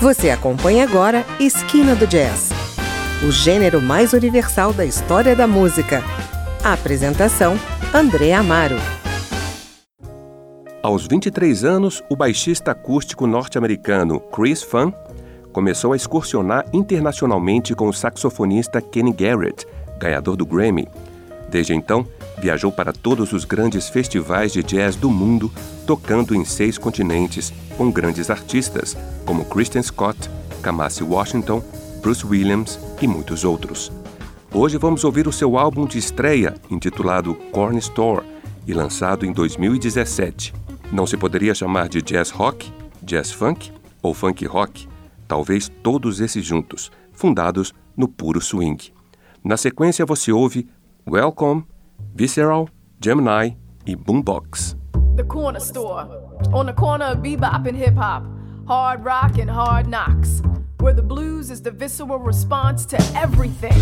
Você acompanha agora Esquina do Jazz, o gênero mais universal da história da música. A apresentação: André Amaro. Aos 23 anos, o baixista acústico norte-americano Chris Fun começou a excursionar internacionalmente com o saxofonista Kenny Garrett, ganhador do Grammy. Desde então, viajou para todos os grandes festivais de jazz do mundo, tocando em seis continentes com grandes artistas como Christian Scott, Kamasi Washington, Bruce Williams e muitos outros. Hoje vamos ouvir o seu álbum de estreia, intitulado Corn Store, e lançado em 2017. Não se poderia chamar de jazz rock, jazz funk ou funk rock, talvez todos esses juntos, fundados no puro swing. Na sequência você ouve Welcome, Visceral, Gemini e Boombox. The corner store, on the corner of bebop and hip hop, hard rock and hard knocks, where the blues is the visceral response to everything,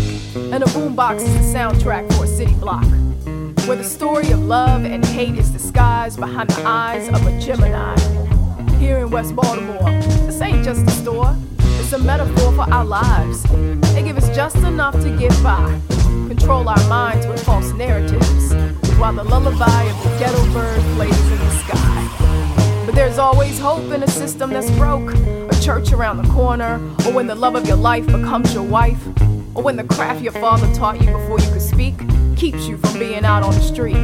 and a boombox is the soundtrack for a city block, where the story of love and hate is disguised behind the eyes of a Gemini. Here in West Baltimore, this ain't just a store, it's a metaphor for our lives. They give us just enough to get by control our minds with false narratives, while the lullaby of the ghetto bird plays in the sky. But there's always hope in a system that's broke, a church around the corner, or when the love of your life becomes your wife, or when the craft your father taught you before you could speak keeps you from being out on the street.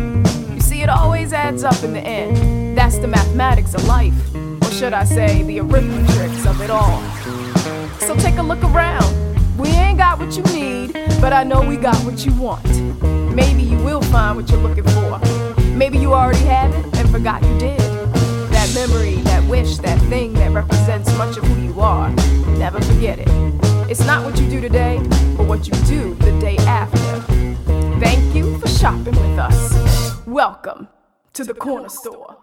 You see, it always adds up in the end. That's the mathematics of life, or should I say, the arithmetic of it all. So take a look around. But I know we got what you want. Maybe you will find what you're looking for. Maybe you already have it and forgot you did. That memory, that wish, that thing that represents much of who you are. Never forget it. It's not what you do today, but what you do the day after. Thank you for shopping with us. Welcome to the corner store.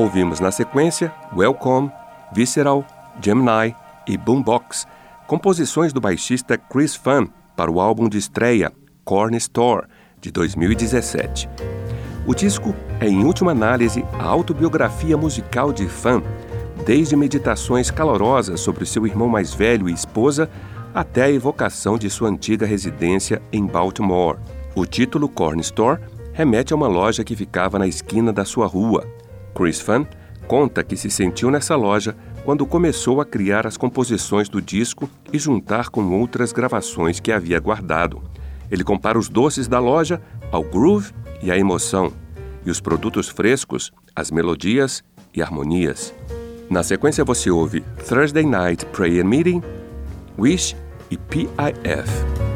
Ouvimos na sequência Welcome, Visceral, Gemini e Boombox, composições do baixista Chris Fan para o álbum de estreia Corn Store, de 2017. O disco é, em última análise, a autobiografia musical de Fan, desde meditações calorosas sobre seu irmão mais velho e esposa até a evocação de sua antiga residência em Baltimore. O título Corn Store remete a uma loja que ficava na esquina da sua rua. Chris Fan conta que se sentiu nessa loja quando começou a criar as composições do disco e juntar com outras gravações que havia guardado. Ele compara os doces da loja ao groove e à emoção, e os produtos frescos às melodias e harmonias. Na sequência você ouve Thursday Night Prayer Meeting, Wish e PIF.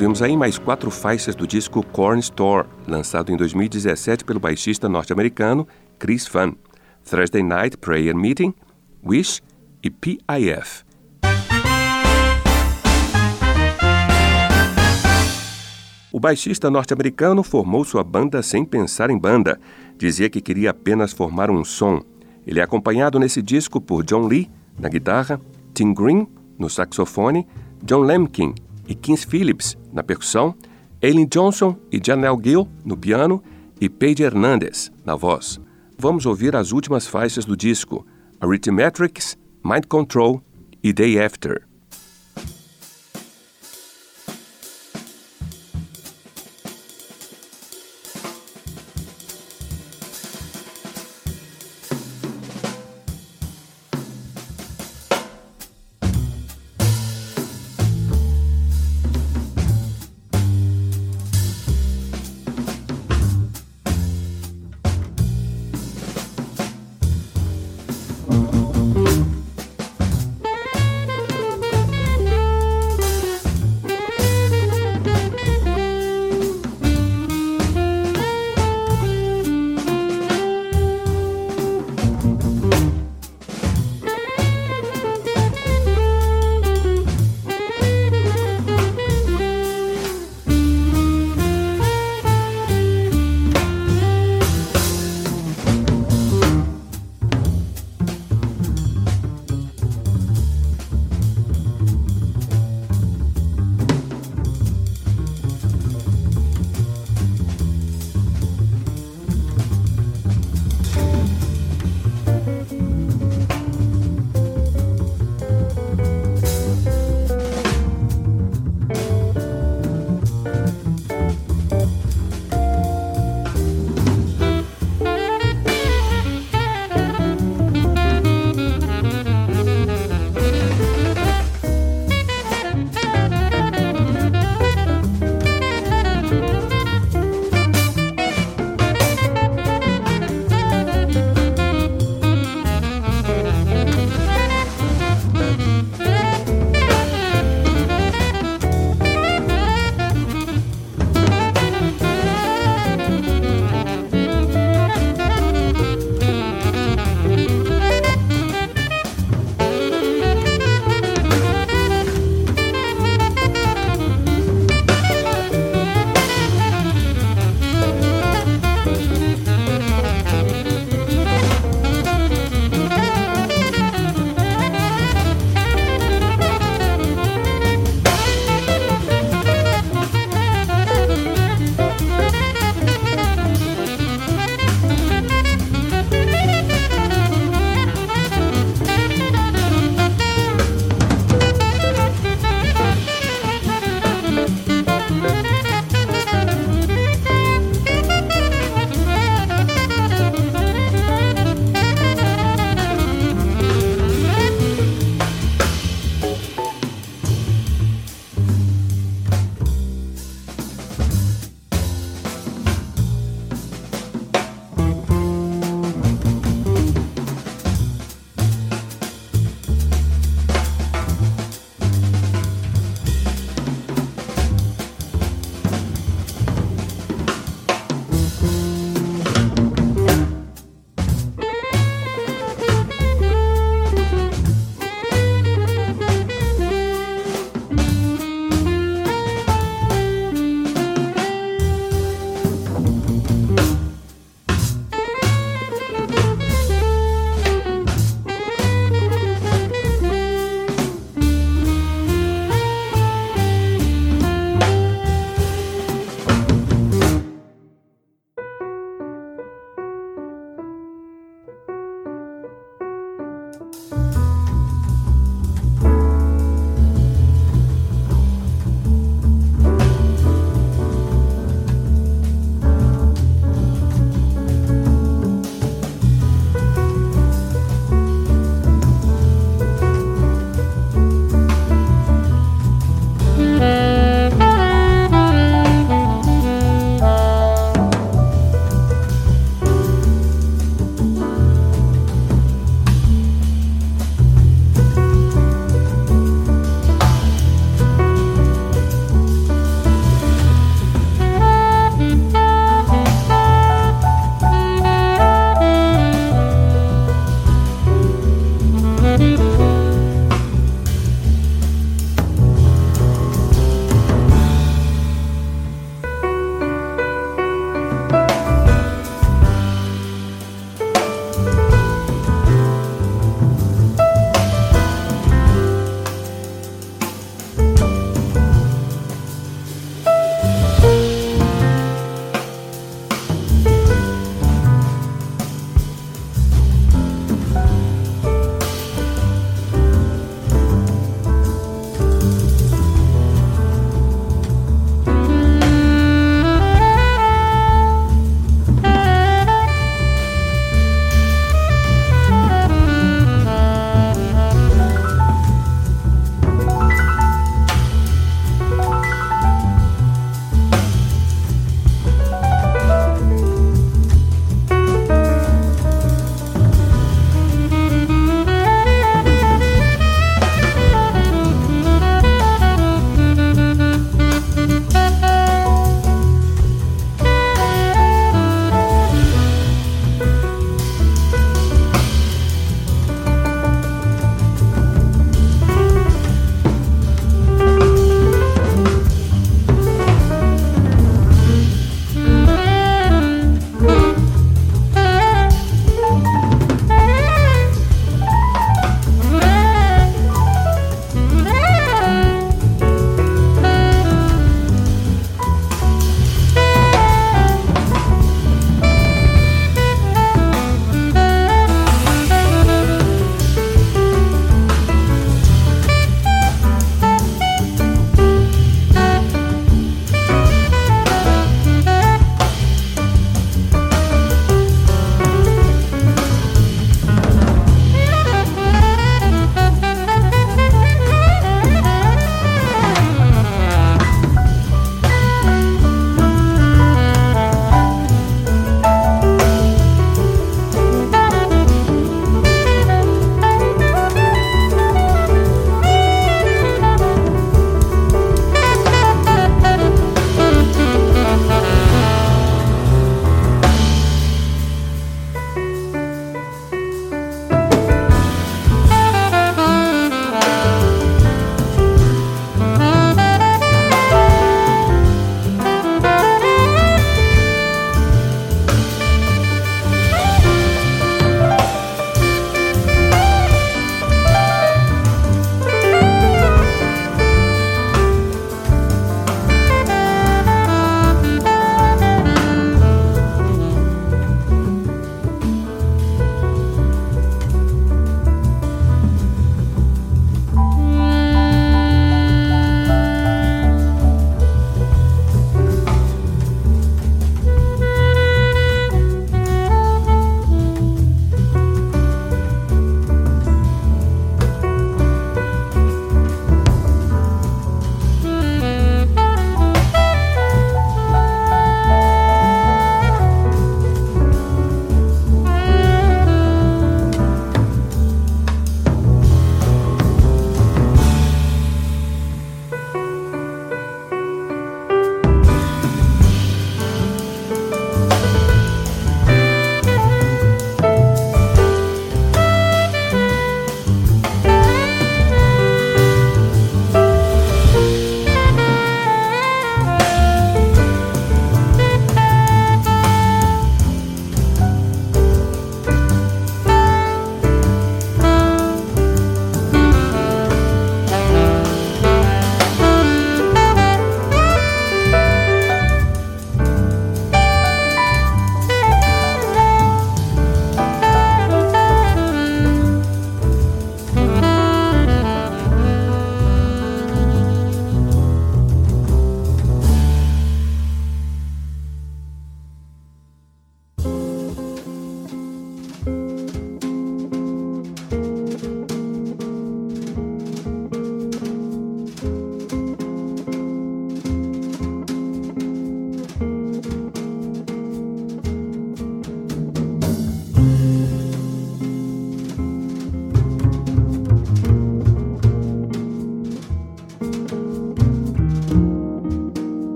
Ouvimos aí mais quatro faixas do disco Corn Store, lançado em 2017 pelo baixista norte-americano Chris Van, Thursday Night Prayer Meeting, Wish e PIF. O baixista norte-americano formou sua banda sem pensar em banda. Dizia que queria apenas formar um som. Ele é acompanhado nesse disco por John Lee na guitarra, Tim Green no saxofone, John Lemkin e Kins Phillips na percussão, Aileen Johnson e Janelle Gill no piano e Paige Hernandez na voz. Vamos ouvir as últimas faixas do disco, Arithmetrics, Mind Control e Day After.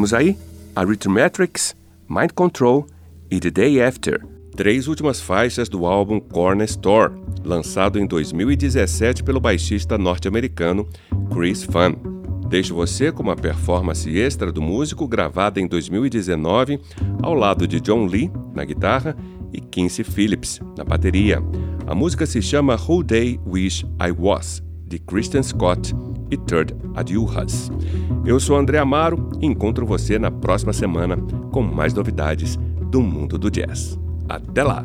Ouvimos aí Arithmetrics, Mind Control e The Day After, três últimas faixas do álbum Corner Store, lançado em 2017 pelo baixista norte-americano Chris Fun. Deixo você com uma performance extra do músico gravada em 2019 ao lado de John Lee na guitarra e Quincy Phillips na bateria. A música se chama Who Day Wish I Was, de Christian Scott e Third Adiuhas. Eu sou André Amaro e encontro você na próxima semana com mais novidades do mundo do jazz. Até lá!